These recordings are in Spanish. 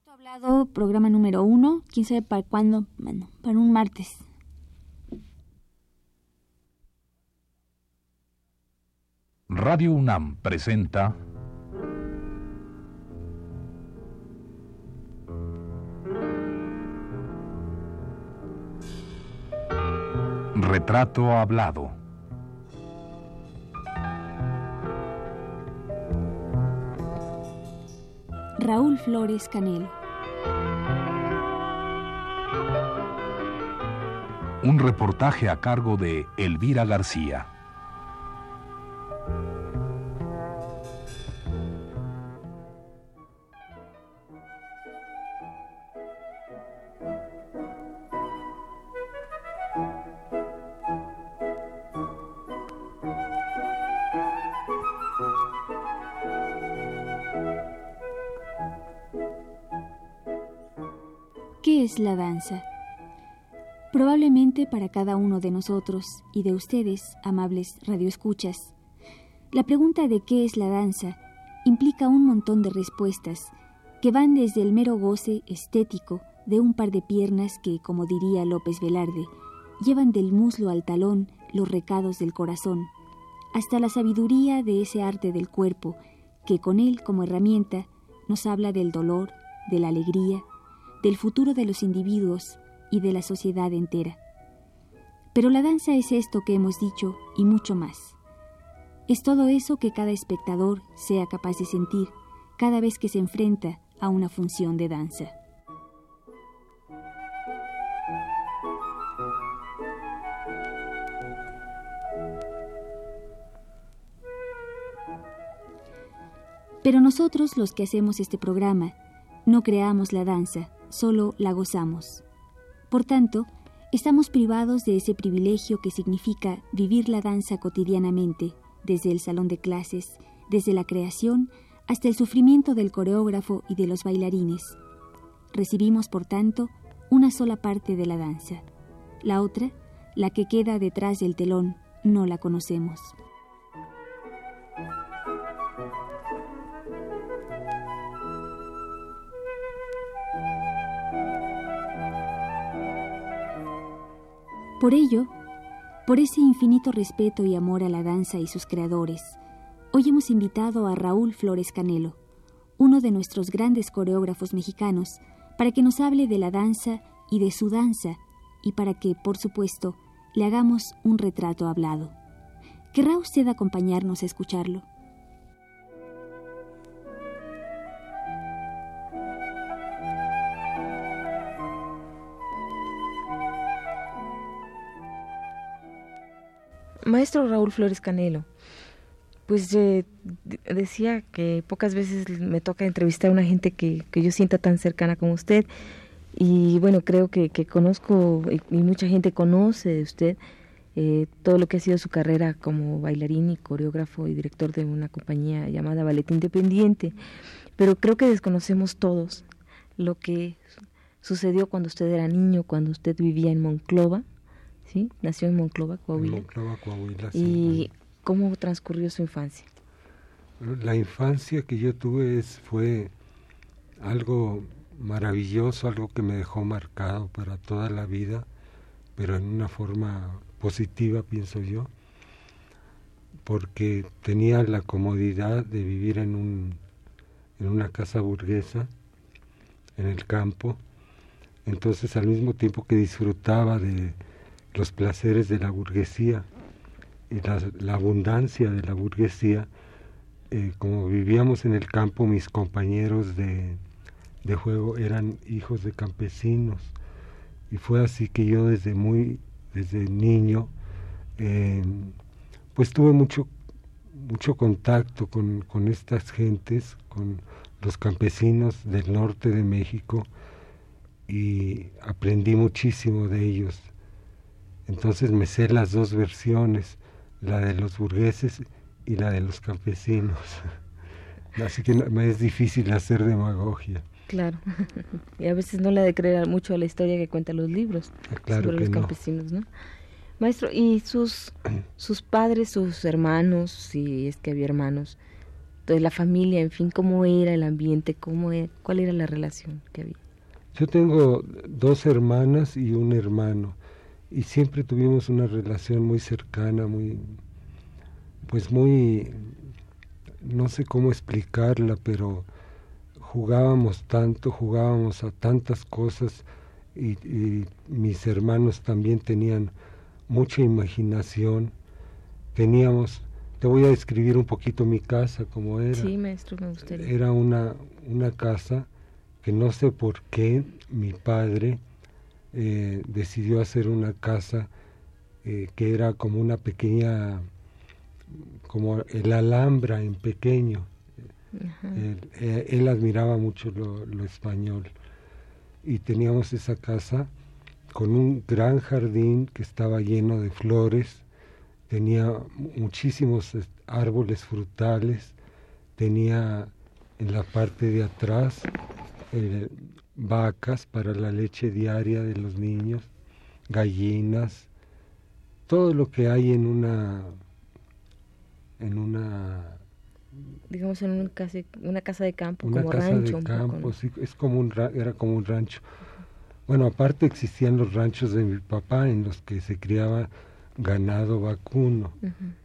Retrato hablado, programa número uno, quién sabe para cuándo, bueno, para un martes. Radio UNAM presenta Retrato hablado. Raúl Flores Canelo. Un reportaje a cargo de Elvira García. ¿Qué es la danza? Probablemente para cada uno de nosotros y de ustedes, amables radioescuchas, la pregunta de qué es la danza implica un montón de respuestas que van desde el mero goce estético de un par de piernas que, como diría López Velarde, llevan del muslo al talón los recados del corazón, hasta la sabiduría de ese arte del cuerpo que con él como herramienta nos habla del dolor, de la alegría, del futuro de los individuos y de la sociedad entera. Pero la danza es esto que hemos dicho y mucho más. Es todo eso que cada espectador sea capaz de sentir cada vez que se enfrenta a una función de danza. Pero nosotros los que hacemos este programa no creamos la danza, solo la gozamos. Por tanto, estamos privados de ese privilegio que significa vivir la danza cotidianamente, desde el salón de clases, desde la creación hasta el sufrimiento del coreógrafo y de los bailarines. Recibimos, por tanto, una sola parte de la danza. La otra, la que queda detrás del telón, no la conocemos. Por ello, por ese infinito respeto y amor a la danza y sus creadores, hoy hemos invitado a Raúl Flores Canelo, uno de nuestros grandes coreógrafos mexicanos, para que nos hable de la danza y de su danza, y para que, por supuesto, le hagamos un retrato hablado. ¿Querrá usted acompañarnos a escucharlo? Maestro Raúl Flores Canelo, pues eh, decía que pocas veces me toca entrevistar a una gente que, yo sienta tan cercana como usted. Y bueno, creo que, conozco y, mucha gente conoce de usted eh, todo lo que ha sido su carrera como bailarín y coreógrafo y director de una compañía llamada Ballet Independiente, pero creo que desconocemos todos lo que sucedió cuando usted era niño, cuando usted vivía en Monclova, ¿sí? Nació en Monclova, Coahuila. Monclova, Coahuila, ¿Y cómo transcurrió su infancia? La infancia que yo tuve es, fue algo maravilloso, algo que me dejó marcado para toda la vida, pero en una forma positiva, pienso yo, porque tenía la comodidad de vivir en, un, en una casa burguesa, en el campo, entonces al mismo tiempo que disfrutaba de, los placeres de la burguesía y la, abundancia de la burguesía, eh, como vivíamos en el campo, mis compañeros de, juego eran hijos de campesinos. Y fue así que yo desde muy, desde niño, eh, pues tuve mucho, mucho contacto con, con estas gentes, con los campesinos del norte de México y aprendí muchísimo de ellos entonces me sé las dos versiones, la de los burgueses y la de los campesinos. Así que me es difícil hacer demagogia. Claro. y a veces no le ha de creer mucho a la historia que cuentan los libros ah, sobre los campesinos, ¿no? Maestro, ¿y sus, sus padres, sus hermanos, si es que había hermanos, de la familia, en fin, cómo era el ambiente, cómo e, cuál era la relación que había. Yo tengo dos hermanas y un hermano y siempre tuvimos una relación muy cercana, muy, pues muy, no sé cómo explicarla, pero jugábamos tanto, jugábamos a tantas cosas y, mis hermanos también tenían mucha imaginación, teníamos, te voy a describir un poquito mi casa como era. Sí, maestro, me gustaría. Era una, una casa que no sé por qué mi padre eh, decidió hacer una casa eh, que era como una pequeña, como el Alhambra en pequeño. Eh, él, admiraba mucho lo, lo, español. Y teníamos esa casa con un gran jardín que estaba lleno de flores, tenía muchísimos árboles frutales, tenía en la parte de atrás eh, vacas para la leche diaria de los niños, gallinas, todo lo que hay en una en una digamos en una casa de campo una como casa rancho de campo sí, es como un era como un rancho. Bueno aparte existían los ranchos de mi papá en los que se criaba ganado vacuno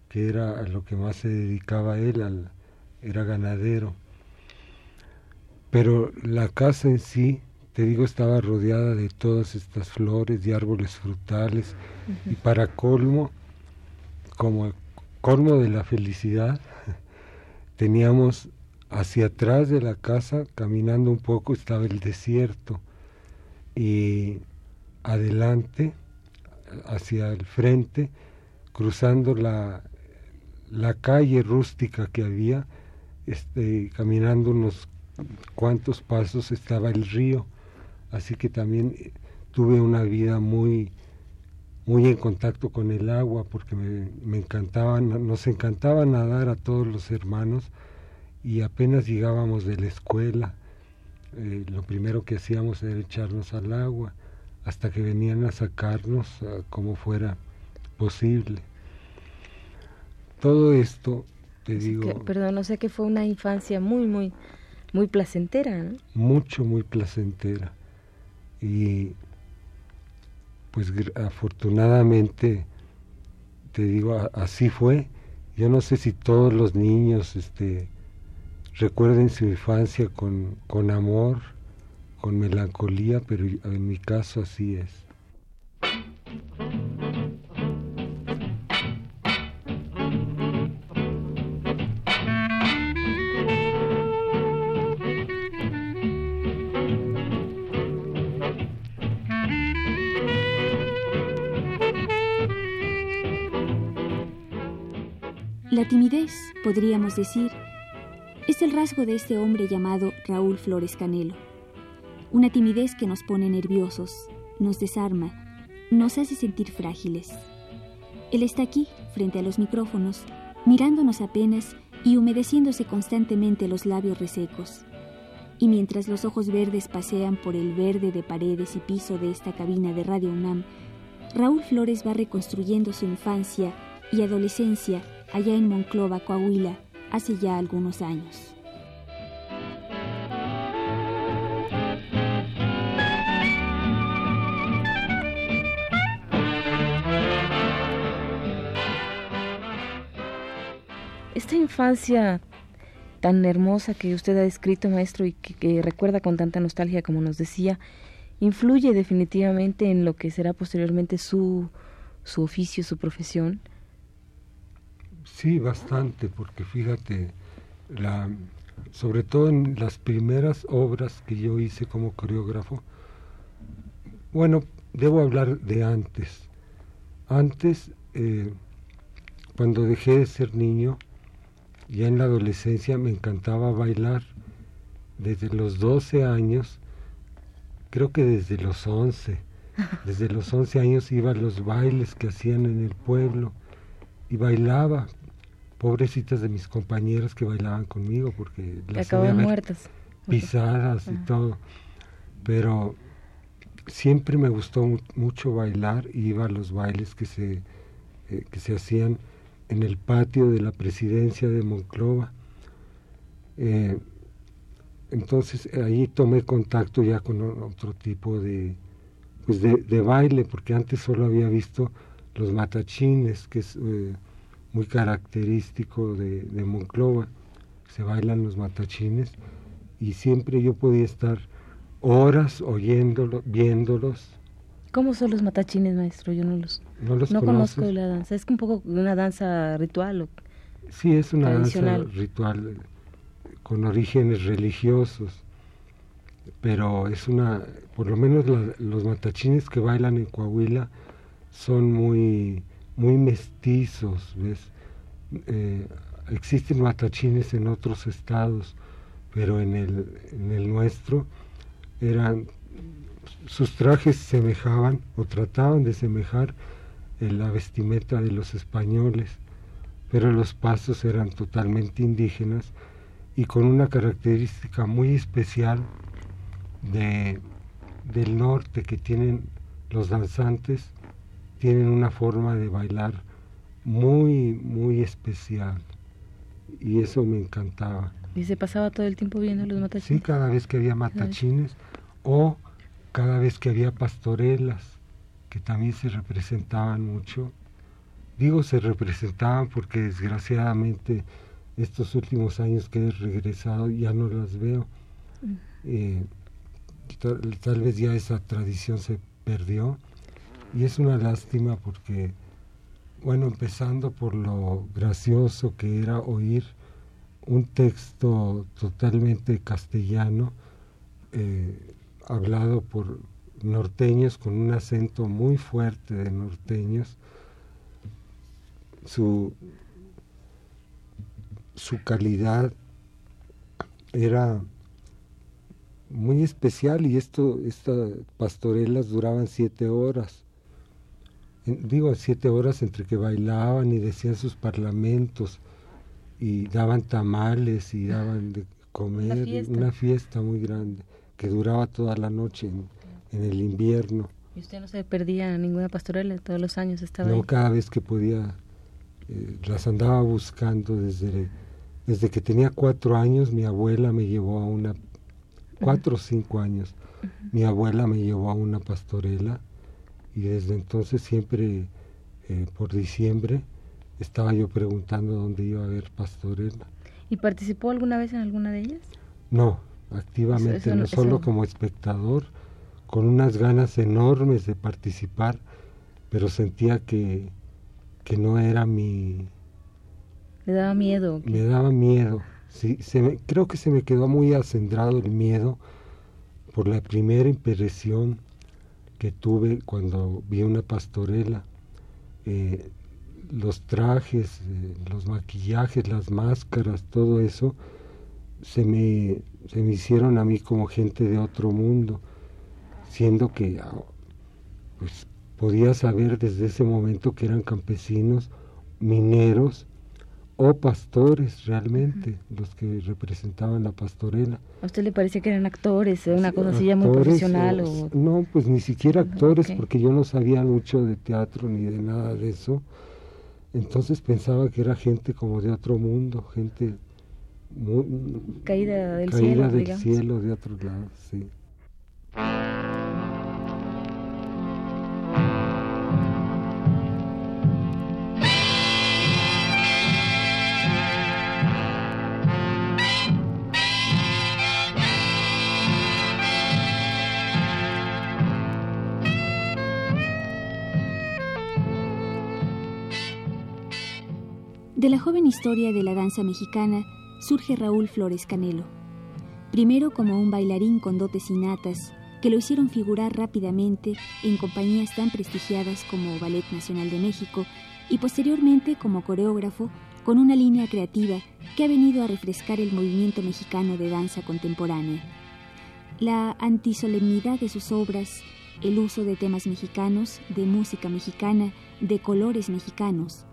que era a lo que más se dedicaba él al, era ganadero pero la casa en sí, te digo, estaba rodeada de todas estas flores y árboles frutales. Y para colmo, como colmo de la felicidad, teníamos hacia atrás de la casa, caminando un poco, estaba el desierto. Y adelante, hacia el frente, cruzando la, la calle rústica que había, este, caminando unos cuántos pasos estaba el río, así que también eh, tuve una vida muy muy en contacto con el agua porque me, me encantaba, nos encantaba nadar a todos los hermanos y apenas llegábamos de la escuela, eh, lo primero que hacíamos era echarnos al agua hasta que venían a sacarnos como fuera posible. Todo esto, te digo... perdón, no sé que fue una infancia muy, muy, muy placentera, ¿no? Mucho, muy placentera. Y pues afortunadamente, te digo, así fue. Yo no sé si todos los niños este, recuerden su infancia con, con amor, con melancolía, pero en mi caso así es. La timidez, podríamos decir, es el rasgo de este hombre llamado Raúl Flores Canelo. Una timidez que nos pone nerviosos, nos desarma, nos hace sentir frágiles. Él está aquí, frente a los micrófonos, mirándonos apenas y humedeciéndose constantemente los labios resecos. Y mientras los ojos verdes pasean por el verde de paredes y piso de esta cabina de Radio UNAM, Raúl Flores va reconstruyendo su infancia y adolescencia allá en Monclova, Coahuila, hace ya algunos años. Esta infancia tan hermosa que usted ha descrito, maestro, y que, recuerda con tanta nostalgia como nos decía, influye definitivamente en lo que será posteriormente su, su oficio, su profesión. Sí, bastante, porque fíjate, sobre todo en las primeras obras que yo hice como coreógrafo, bueno, debo hablar de antes. Antes, eh, cuando dejé de ser niño, ya en la adolescencia me encantaba bailar. Desde los 12 años, creo que desde los 11, desde los 11 años iba a los bailes que hacían en el pueblo y bailaba, pobrecitas de mis compañeras que bailaban conmigo porque las acaban muertas. pisadas y todo. Pero siempre me gustó mucho bailar y iba a los bailes que se eh, que se hacían en el patio de la presidencia de Monclova. Eh, entonces ahí tomé contacto ya con otro tipo de, pues de, baile, porque antes solo había visto los matachines, que es eh, muy característico de, de, Monclova. Se bailan los matachines y siempre yo podía estar horas oyéndolos, viéndolos. ¿Cómo son los matachines, maestro? Yo no los, no los no conozco la danza. Es un poco una danza ritual. ¿o? Sí, es una danza ritual con orígenes religiosos, pero es una, por lo menos los matachines que bailan en Coahuila son muy, muy mestizos, ¿ves? Eh, existen matachines en otros estados, pero en el, en el nuestro eran, sus trajes semejaban o trataban de semejar la vestimenta de los españoles, pero los pasos eran totalmente indígenas y con una característica muy especial de, del norte que tienen los danzantes, tienen una forma de bailar muy, muy especial. Y eso me encantaba. ¿Y se pasaba todo el tiempo viendo los matachines? Sí, cada vez que había matachines o cada vez que había pastorelas, que también se representaban mucho. Digo se representaban porque desgraciadamente estos últimos años que he regresado ya no las veo. Mm. Eh, tal, vez ya esa tradición se perdió y es una lástima porque, bueno, empezando por lo gracioso que era oír un texto totalmente castellano, eh, hablado por norteños con un acento muy fuerte de norteños, su su calidad era muy especial y esto, estas pastorelas duraban siete horas. Digo, siete horas entre que bailaban y decían sus parlamentos y daban tamales y daban de comer, una fiesta, muy grande que duraba toda la noche en, el invierno. ¿Y usted no se perdía ninguna pastorela? Todos los años estaba No, cada vez que podía, eh, las andaba buscando desde desde que tenía cuatro años mi abuela me llevó a una, cuatro o cinco años, mi abuela me llevó a una pastorela y desde entonces siempre eh, por diciembre estaba yo preguntando dónde iba a haber pastorela. ¿Y participó alguna vez en alguna de ellas? No, activamente, no solo como espectador, con unas ganas enormes de participar, pero sentía que, que no era mi, ¿Le daba miedo? Me daba miedo. Sí, se me, creo que se me quedó muy acendrado el miedo por la primera impresión que tuve cuando vi una pastorela. Eh, los trajes, eh, los maquillajes, las máscaras, todo eso, se me, se me hicieron a mí como gente de otro mundo, siendo que ah, pues, podía saber desde ese momento que eran campesinos, mineros, o pastores realmente, los que representaban la pastorela. ¿A usted le parece que eran actores, una cosa así ya muy profesional? O, No, pues ni siquiera actores, porque yo no sabía mucho de teatro ni de nada de eso. Entonces pensaba que era gente como de otro mundo, gente muy, caída del caída cielo, del cielo de otro lado, sí. De la joven historia de la danza mexicana surge Raúl Flores Canelo. Primero como un bailarín con dotes innatas que lo hicieron figurar rápidamente en compañías tan prestigiadas como Ballet Nacional de México y posteriormente como coreógrafo con una línea creativa que ha venido a refrescar el movimiento mexicano de danza contemporánea. La antisolemnidad de sus obras, el uso de temas mexicanos, de música mexicana, de colores mexicanos,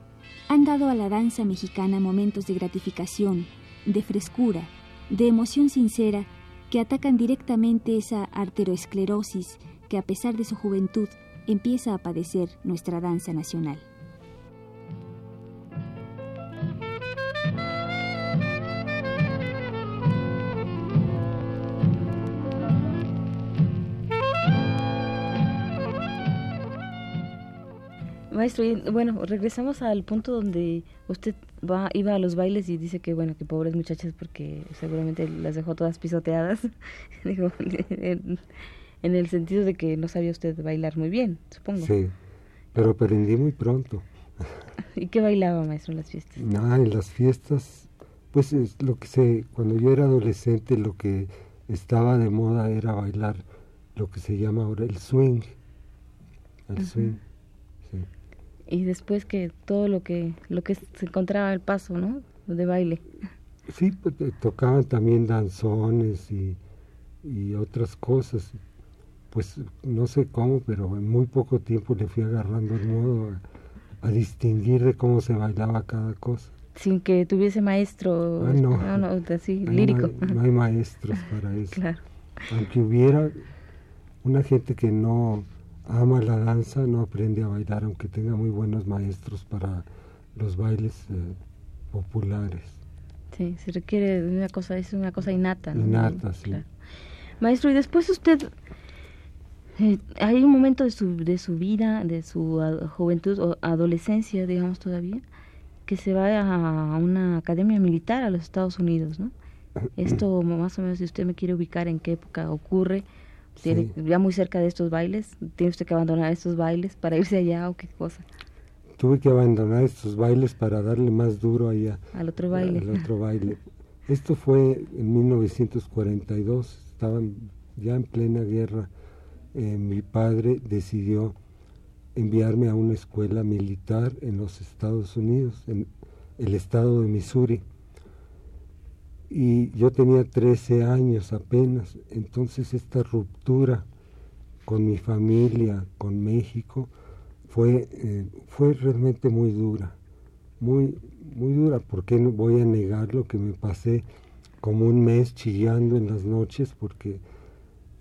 han dado a la danza mexicana momentos de gratificación, de frescura, de emoción sincera que atacan directamente esa arteroesclerosis que a pesar de su juventud empieza a padecer nuestra danza nacional. Maestro, bueno, regresamos al punto donde usted va, iba a los bailes y dice que, bueno, que pobres muchachas porque seguramente las dejó todas pisoteadas. Digo, en, el sentido de que no sabía usted bailar muy bien, supongo. Sí, pero aprendí muy pronto. ¿Y qué bailaba, maestro, en las fiestas? Nada, en las fiestas, pues es lo que sé, cuando yo era adolescente lo que estaba de moda era bailar lo que se llama ahora el swing. El swing. Y después que todo lo que lo que se encontraba el paso, ¿no? De baile. Sí, pues, tocaban también danzones y, y otras cosas. Pues no sé cómo, pero en muy poco tiempo le fui agarrando el modo a, distinguir de cómo se bailaba cada cosa. Sin que tuviese maestro, ah, no. así, lírico. No hay, maestros para eso. Aunque hubiera una gente que no ama la danza, no aprende a bailar, aunque tenga muy buenos maestros para los bailes eh, populares. Sí, se requiere una cosa, es una cosa innata. ¿no? Innata, sí. Maestro, y después usted, eh, hay un momento de su, de su vida, de su juventud o adolescencia, digamos todavía, que se va a una academia militar a los Estados Unidos, ¿no? Esto más o menos, si usted me quiere ubicar en qué época ocurre, tiene, ya muy cerca de estos bailes, tiene usted que abandonar estos bailes para irse allá o qué cosa. Tuve que abandonar estos bailes para darle más duro allá. Al otro baile. Al otro baile. Esto fue en 1942, estaban ya en plena guerra. Eh, mi padre decidió enviarme a una escuela militar en los Estados Unidos, en el estado de Missouri y yo tenía 13 años apenas, entonces esta ruptura con mi familia, con México, fue, eh, fue realmente muy dura, muy, muy dura, porque no voy a negar lo que me pasé como un mes chillando en las noches porque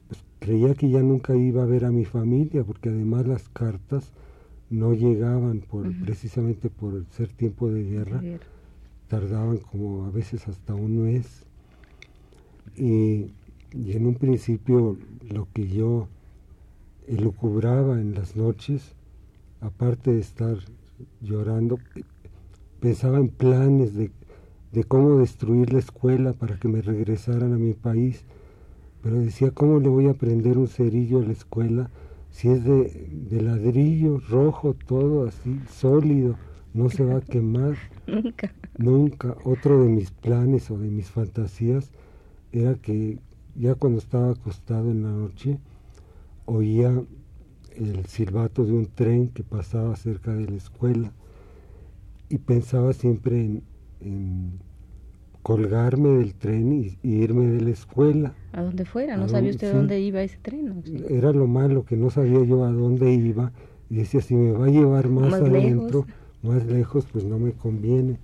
pues, creía que ya nunca iba a ver a mi familia, porque además las cartas no llegaban por, precisamente por ser tiempo de guerra tardaban como a veces hasta un mes. Y, en un principio lo que yo elucubraba en las noches, aparte de estar llorando, pensaba en planes de, de cómo destruir la escuela para que me regresaran a mi país. Pero decía, ¿cómo le voy a prender un cerillo a la escuela si es de, de ladrillo rojo, todo así, sólido? No se va a quemar. Nunca. Nunca. Otro de mis planes o de mis fantasías era que ya cuando estaba acostado en la noche oía el silbato de un tren que pasaba cerca de la escuela y pensaba siempre en, colgarme del tren y, irme de la escuela. A donde fuera, no sabía usted dónde iba ese tren. Era lo malo, que no sabía yo a dónde iba y decía, si me va a llevar más, adentro, más lejos, pues no me conviene.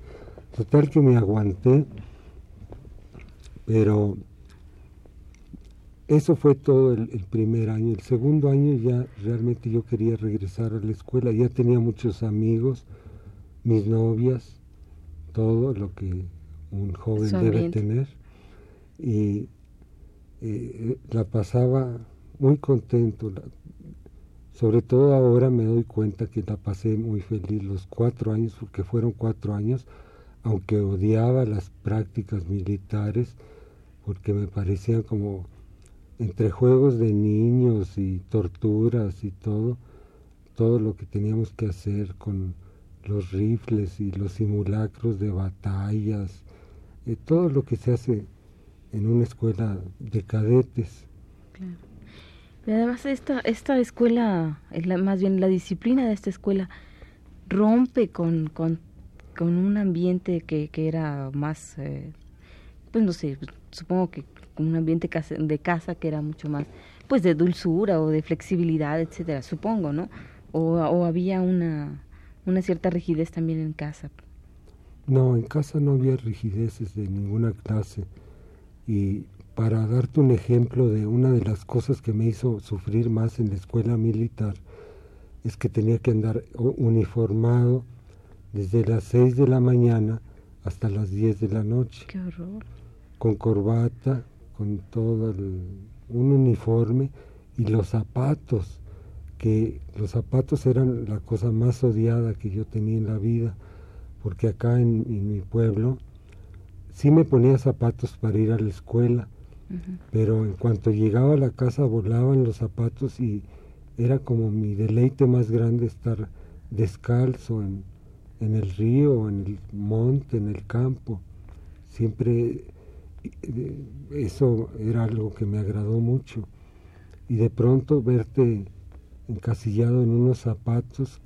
Total que me aguanté, pero eso fue todo el, primer año. El segundo año ya realmente yo quería regresar a la escuela, ya tenía muchos amigos, mis novias, todo lo que un joven debe tener. Y eh, la pasaba muy contento. Sobre todo ahora me doy cuenta que la pasé muy feliz los cuatro años, porque fueron cuatro años aunque odiaba las prácticas militares porque me parecían como entre juegos de niños y torturas y todo, todo lo que teníamos que hacer con los rifles y los simulacros de batallas, eh, todo lo que se hace en una escuela de cadetes. Claro. Y además esta, esta escuela, más bien la disciplina de esta escuela, rompe con, con con un ambiente que, que era más, eh, pues no sé, supongo que un ambiente de casa que era mucho más, pues de dulzura o de flexibilidad, etcétera, supongo, ¿no? O, o había una, una cierta rigidez también en casa. No, en casa no había rigideces de ninguna clase. Y para darte un ejemplo de una de las cosas que me hizo sufrir más en la escuela militar, es que tenía que andar uniformado desde las 6 de la mañana hasta las 10 de la noche. Qué horror. Con corbata, con todo un uniforme y los zapatos que los zapatos eran la cosa más odiada que yo tenía en la vida, porque acá en, mi pueblo sí me ponía zapatos para ir a la escuela, pero en cuanto llegaba a la casa volaban los zapatos y era como mi deleite más grande estar descalzo en, en el río, en el monte, en el campo. Siempre eh, eso era algo que me agradó mucho. Y de pronto verte encasillado en unos zapatos,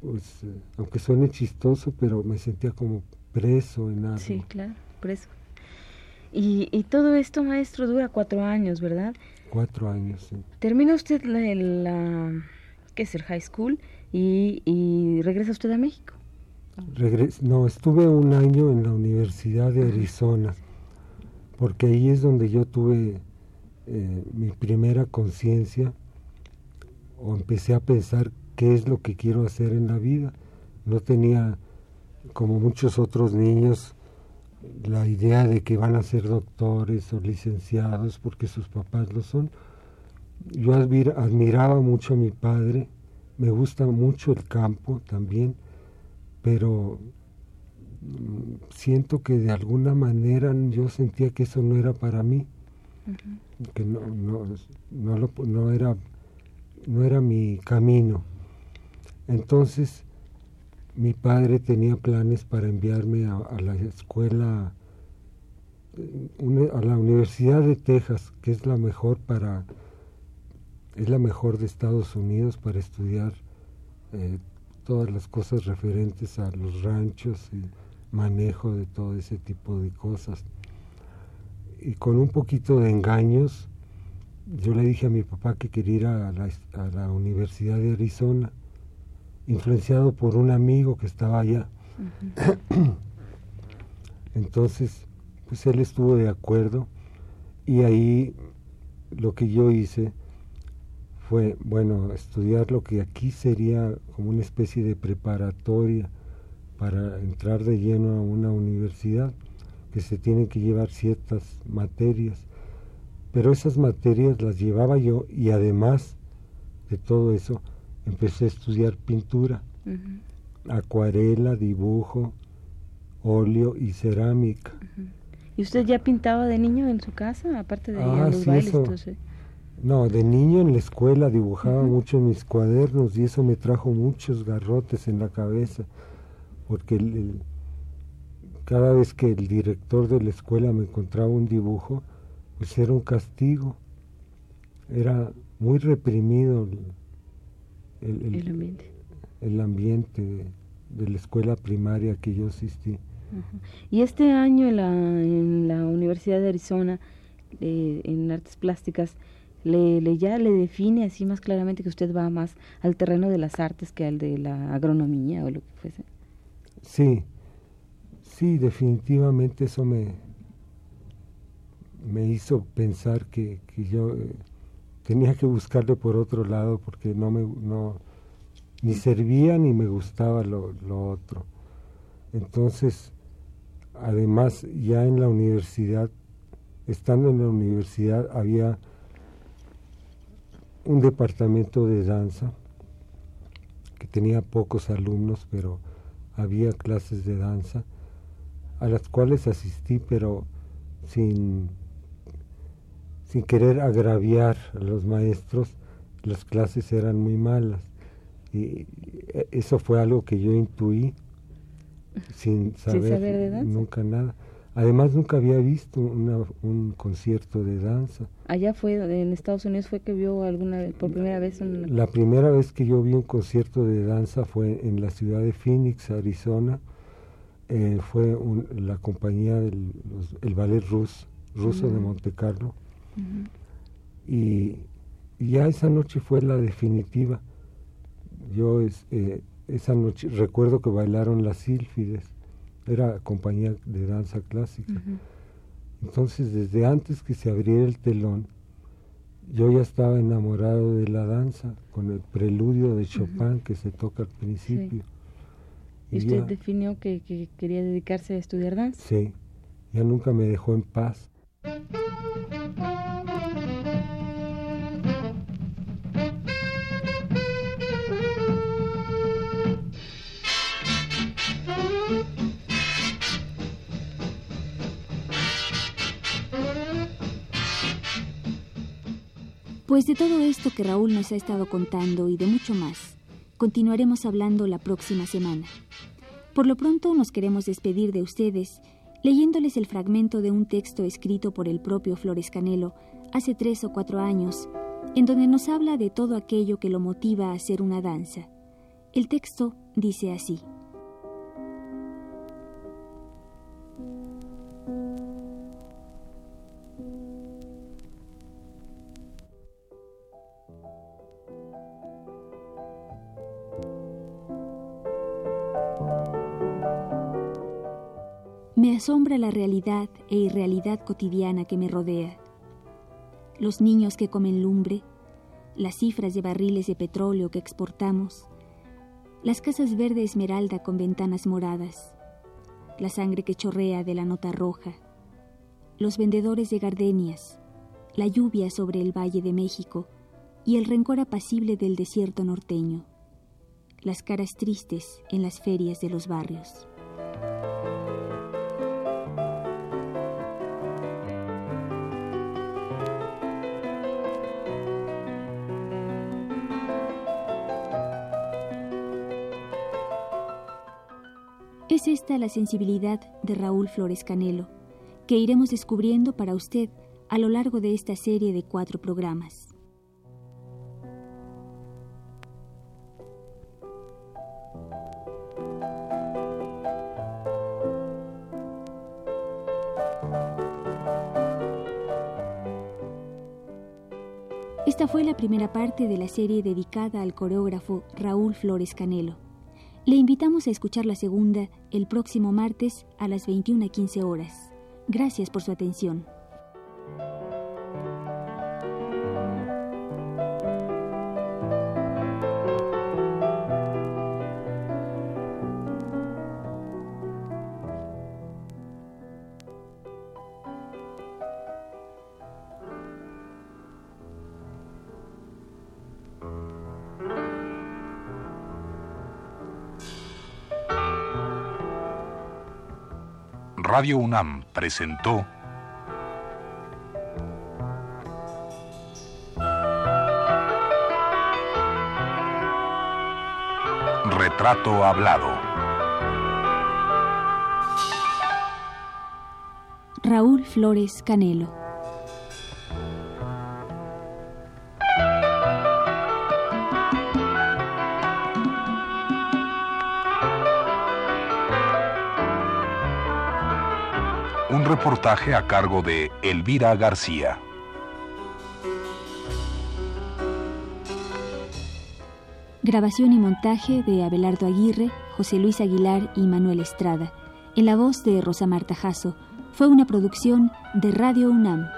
pues, eh, aunque suene chistoso, pero me sentía como preso en algo. Sí, claro, preso. Y, y todo esto, maestro, dura cuatro años, ¿verdad? Cuatro años, sí. Termina usted la, la ¿qué es el high school? Y, y regresa usted a México. no, estuve un año en la Universidad de Arizona, porque ahí es donde yo tuve eh, mi primera conciencia o empecé a pensar qué es lo que quiero hacer en la vida. No tenía, como muchos otros niños, la idea de que van a ser doctores o licenciados porque sus papás lo son. Yo admiraba mucho a mi padre, me gusta mucho el campo también, pero mm, siento que de alguna manera yo sentía que eso no era para mí, que no, no, no, no era no era mi camino. Entonces mi padre tenía planes para enviarme a, la escuela, a la Universidad de Texas, que es la mejor para, es la mejor de Estados Unidos para estudiar eh, todas las cosas referentes a los ranchos y manejo de todo ese tipo de cosas. Y con un poquito de engaños, yo le dije a mi papá que quería ir a la, Universidad de Arizona, influenciado por un amigo que estaba allá. Entonces, pues él estuvo de acuerdo y ahí lo que yo hice fue, bueno, estudiar lo que aquí sería como una especie de preparatoria para entrar de lleno a una universidad, que se tienen que llevar ciertas materias pero esas materias las llevaba yo y además de todo eso empecé a estudiar pintura, acuarela, dibujo, óleo y cerámica. ¿Y usted ya pintaba de niño en su casa, aparte de ah, los bailes? No, de niño en la escuela dibujaba mucho en mis cuadernos y eso me trajo muchos garrotes en la cabeza, porque cada vez que el director de la escuela me encontraba un dibujo, pues era un castigo, era muy reprimido el, ambiente. de, la escuela primaria que yo asistí. Y este año en la, en la Universidad de Arizona, eh, en artes plásticas, le, le, ya le define así más claramente que usted va más al terreno de las artes que al de la agronomía o lo que fuese. Sí, sí, definitivamente eso me, me hizo pensar que, yo eh, tenía que buscarle por otro lado porque no me no ni servía ni me gustaba lo, lo otro. Entonces, además ya en la universidad, estando en la universidad había un departamento de danza que tenía pocos alumnos, pero había clases de danza a las cuales asistí, pero sin sin querer agraviar a los maestros, las clases eran muy malas. Y eso fue algo que yo intuí sin saber, nunca nada. Además nunca había visto un concierto de danza. Allá fue, en Estados Unidos fue que vio alguna por primera vez. La primera vez que yo vi un concierto de danza fue en la ciudad de Phoenix, Arizona. Eh, fue la compañía del el ballet ruso, ruso de Monte Carlo y, ya esa noche fue la definitiva. Yo eh, esa noche recuerdo que bailaron las sílfides, era compañía de danza clásica. Entonces, desde antes que se abriera el telón, yo ya estaba enamorado de la danza, con el preludio de Chopin que se toca al principio. ¿Y, usted definió que, que, quería dedicarse a estudiar danza? Sí, ya nunca me dejó en paz. Pues de todo esto que Raúl nos ha estado contando y de mucho más, continuaremos hablando la próxima semana. Por lo pronto nos queremos despedir de ustedes leyéndoles el fragmento de un texto escrito por el propio Flores Canelo hace tres o cuatro años, en donde nos habla de todo aquello que lo motiva a hacer una danza. El texto dice así. Me asombra la realidad e irrealidad cotidiana que me rodea. Los niños que comen lumbre, las cifras de barriles de petróleo que exportamos, las casas verde esmeralda con ventanas moradas, la sangre que chorrea de la nota roja, los vendedores de gardenias, la lluvia sobre el Valle de México y el rencor apacible del desierto norteño, las caras tristes en las ferias de los barrios. Es esta la sensibilidad de Raúl Flores Canelo, que iremos descubriendo para usted a lo largo de esta serie de cuatro programas. Esta fue la primera parte de la serie dedicada al coreógrafo Raúl Flores Canelo. Le invitamos a escuchar la segunda el próximo martes a las 21.15 horas. Gracias por su atención. UNAM presentó Retrato Hablado. Raúl Flores Canelo. Reportaje a cargo de Elvira García. Grabación y montaje de Abelardo Aguirre, José Luis Aguilar y Manuel Estrada. En la voz de Rosa Marta Jasso. Fue una producción de Radio UNAM.